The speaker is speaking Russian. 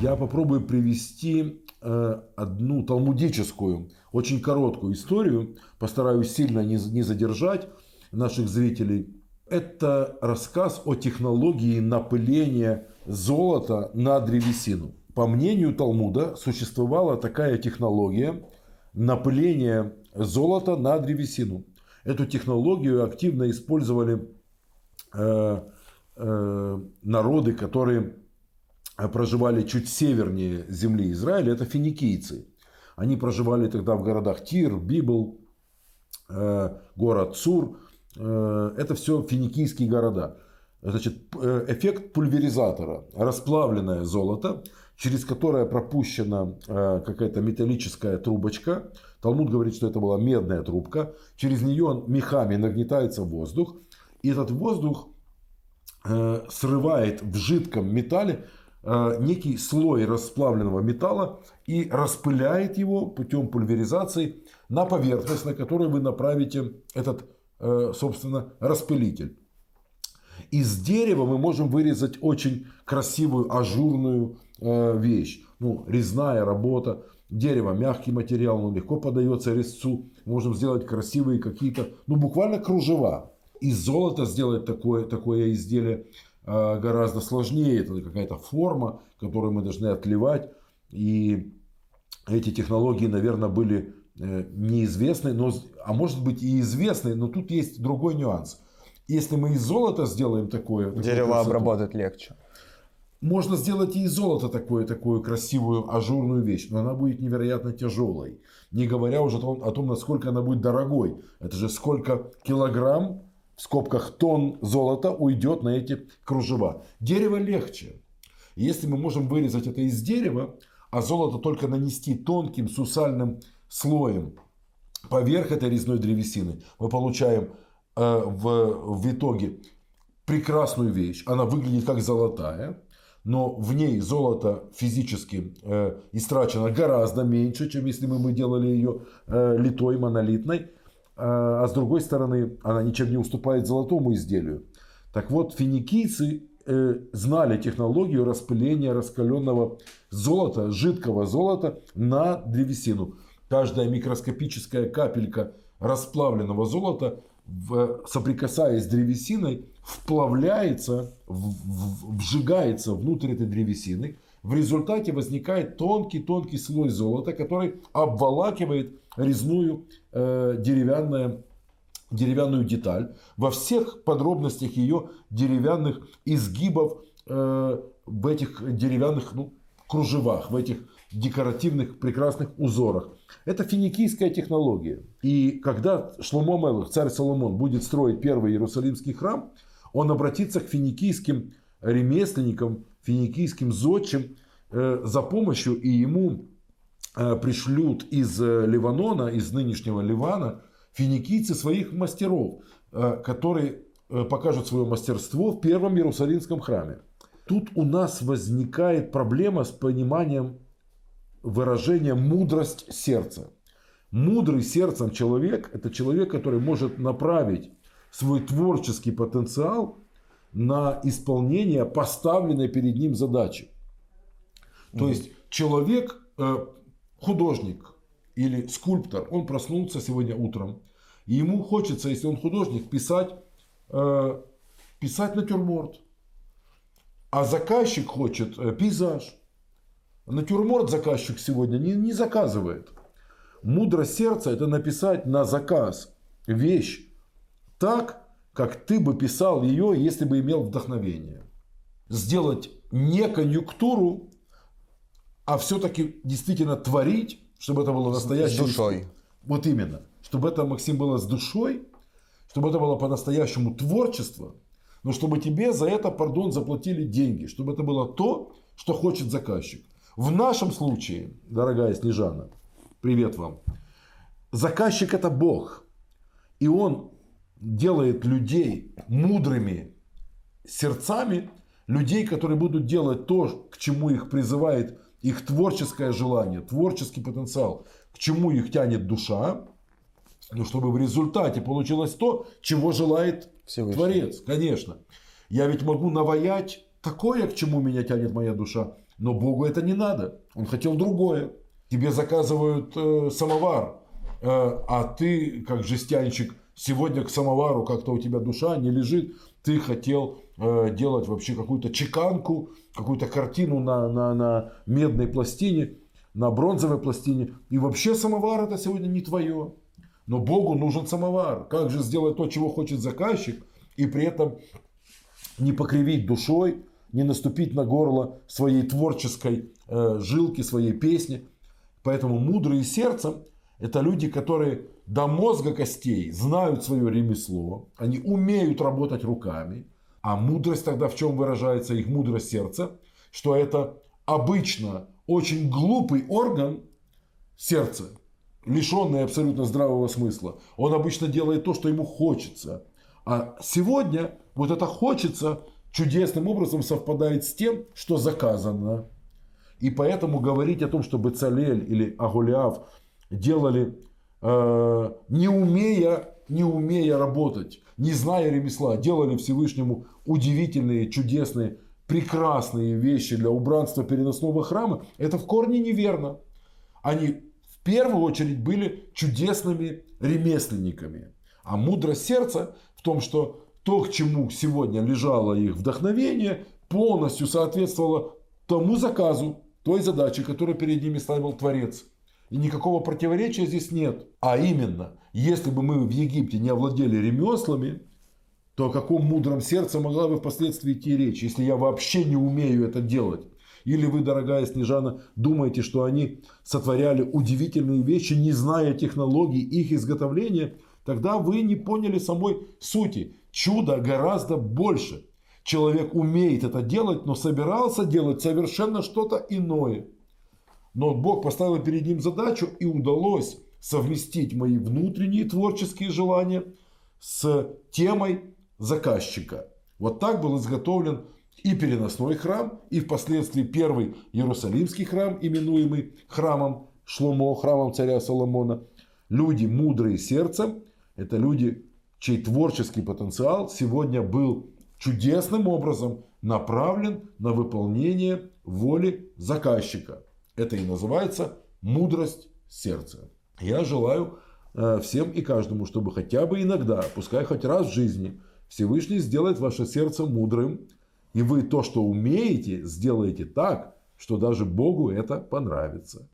Я попробую привести э, одну талмудическую, очень короткую историю. Постараюсь сильно не, задержать наших зрителей. Это рассказ о технологии напыления золота на древесину. По мнению Талмуда, существовала такая технология напыления золота на древесину. Эту технологию активно использовали э, э, народы, которые проживали чуть севернее земли Израиля, это финикийцы. Они проживали тогда в городах Тир, Библ, э, город Цур. Э, это все финикийские города. Значит, э, эффект пульверизатора. Расплавленное золото, через которое пропущена какая-то металлическая трубочка. Талмуд говорит, что это была медная трубка. Через нее мехами нагнетается воздух. И этот воздух срывает в жидком металле Э, некий слой расплавленного металла и распыляет его путем пульверизации на поверхность, на которую вы направите этот, э, собственно, распылитель. Из дерева мы можем вырезать очень красивую ажурную э, вещь. Ну, резная работа. Дерево мягкий материал, он легко подается резцу. Можем сделать красивые какие-то, ну, буквально кружева. Из золота сделать такое, такое изделие гораздо сложнее. Это какая-то форма, которую мы должны отливать. И эти технологии, наверное, были э, неизвестны, но, а может быть и известны, но тут есть другой нюанс. Если мы из золота сделаем такое... Дерево красоту, обработать легче. Можно сделать и из золота такую, такую красивую ажурную вещь, но она будет невероятно тяжелой. Не говоря уже о том, насколько она будет дорогой. Это же сколько килограмм в скобках тонн золота уйдет на эти кружева. Дерево легче. Если мы можем вырезать это из дерева, а золото только нанести тонким сусальным слоем поверх этой резной древесины, мы получаем э, в, в итоге прекрасную вещь. Она выглядит как золотая, но в ней золото физически э, истрачено гораздо меньше, чем если бы мы делали ее э, литой, монолитной. А, а с другой стороны, она ничем не уступает золотому изделию. Так вот, финикийцы э, знали технологию распыления раскаленного золота, жидкого золота на древесину. Каждая микроскопическая капелька расплавленного золота, соприкасаясь с древесиной, вплавляется, вжигается внутрь этой древесины. В результате возникает тонкий-тонкий слой золота, который обволакивает резную э, деревянную, деревянную деталь, во всех подробностях ее деревянных изгибов э, в этих деревянных ну, кружевах, в этих декоративных прекрасных узорах. Это финикийская технология. И когда Шломо Мелах, царь Соломон, будет строить первый Иерусалимский храм, он обратится к финикийским ремесленникам, финикийским зодчим э, за помощью, и ему Э, пришлют из э, Ливанона, из нынешнего Ливана, финикийцы своих мастеров, которые покажут свое мастерство в первом Иерусалимском храме. Тут у нас возникает проблема с пониманием выражения мудрость сердца. Мудрый сердцем человек – это человек, который может направить свой творческий потенциал на исполнение поставленной перед ним задачи. То есть человек художник или скульптор, он проснулся сегодня утром, и ему хочется, если он художник, писать, э, писать натюрморт. А заказчик хочет э, пейзаж. Натюрморт заказчик сегодня не, не заказывает. Мудрость сердца – это написать на заказ вещь так, как ты бы писал ее, если бы имел вдохновение. Сделать не конъюнктуру, а все-таки действительно творить, чтобы это было настоящее. С душой. Вот именно. Чтобы это, Максим, было с душой, чтобы это было по-настоящему творчество, но чтобы тебе за это, пардон, заплатили деньги, чтобы это было то, что хочет заказчик. В нашем случае, дорогая Снежана, привет вам, заказчик это Бог. И он делает людей мудрыми сердцами, людей, которые будут делать то, к чему их призывает их творческое желание, творческий потенциал, к чему их тянет душа, ну, чтобы в результате получилось то, чего желает Всевышний. Творец, конечно. Я ведь могу наваять такое, к чему меня тянет моя душа. Но Богу это не надо. Он хотел другое. Тебе заказывают э, самовар, э, а ты, как жестянщик, сегодня к самовару как-то у тебя душа не лежит. Ты хотел э, делать вообще какую-то чеканку, какую-то картину на, на, на медной пластине, на бронзовой пластине. И вообще самовар это сегодня не твое. Но Богу нужен самовар. Как же сделать то, чего хочет заказчик, и при этом не покривить душой, не наступить на горло своей творческой э, жилки, своей песни. Поэтому мудрые сердцем – это люди, которые до мозга костей знают свое ремесло, они умеют работать руками. А мудрость тогда в чем выражается их мудрость сердца? Что это обычно очень глупый орган сердца, лишенный абсолютно здравого смысла. Он обычно делает то, что ему хочется. А сегодня вот это хочется чудесным образом совпадает с тем, что заказано. И поэтому говорить о том, что Бецалель или Агулиав делали, э, не умея, не умея работать, не зная ремесла, делали Всевышнему удивительные, чудесные, прекрасные вещи для убранства переносного храма, это в корне неверно. Они в первую очередь были чудесными ремесленниками. А мудрость сердца в том, что то, к чему сегодня лежало их вдохновение, полностью соответствовало тому заказу, той задаче, которую перед ними ставил Творец. И никакого противоречия здесь нет. А именно, если бы мы в Египте не овладели ремеслами, то о каком мудром сердце могла бы впоследствии идти речь, если я вообще не умею это делать? Или вы, дорогая Снежана, думаете, что они сотворяли удивительные вещи, не зная технологий их изготовления? Тогда вы не поняли самой сути. Чудо гораздо больше. Человек умеет это делать, но собирался делать совершенно что-то иное. Но Бог поставил перед ним задачу и удалось совместить мои внутренние творческие желания с темой заказчика. Вот так был изготовлен и переносной храм, и впоследствии первый Иерусалимский храм, именуемый храмом Шломо, храмом царя Соломона. Люди мудрые сердцем – это люди чей творческий потенциал сегодня был чудесным образом направлен на выполнение воли заказчика. Это и называется мудрость сердца. Я желаю э, всем и каждому, чтобы хотя бы иногда, пускай хоть раз в жизни, Всевышний сделает ваше сердце мудрым, и вы то, что умеете, сделаете так, что даже Богу это понравится.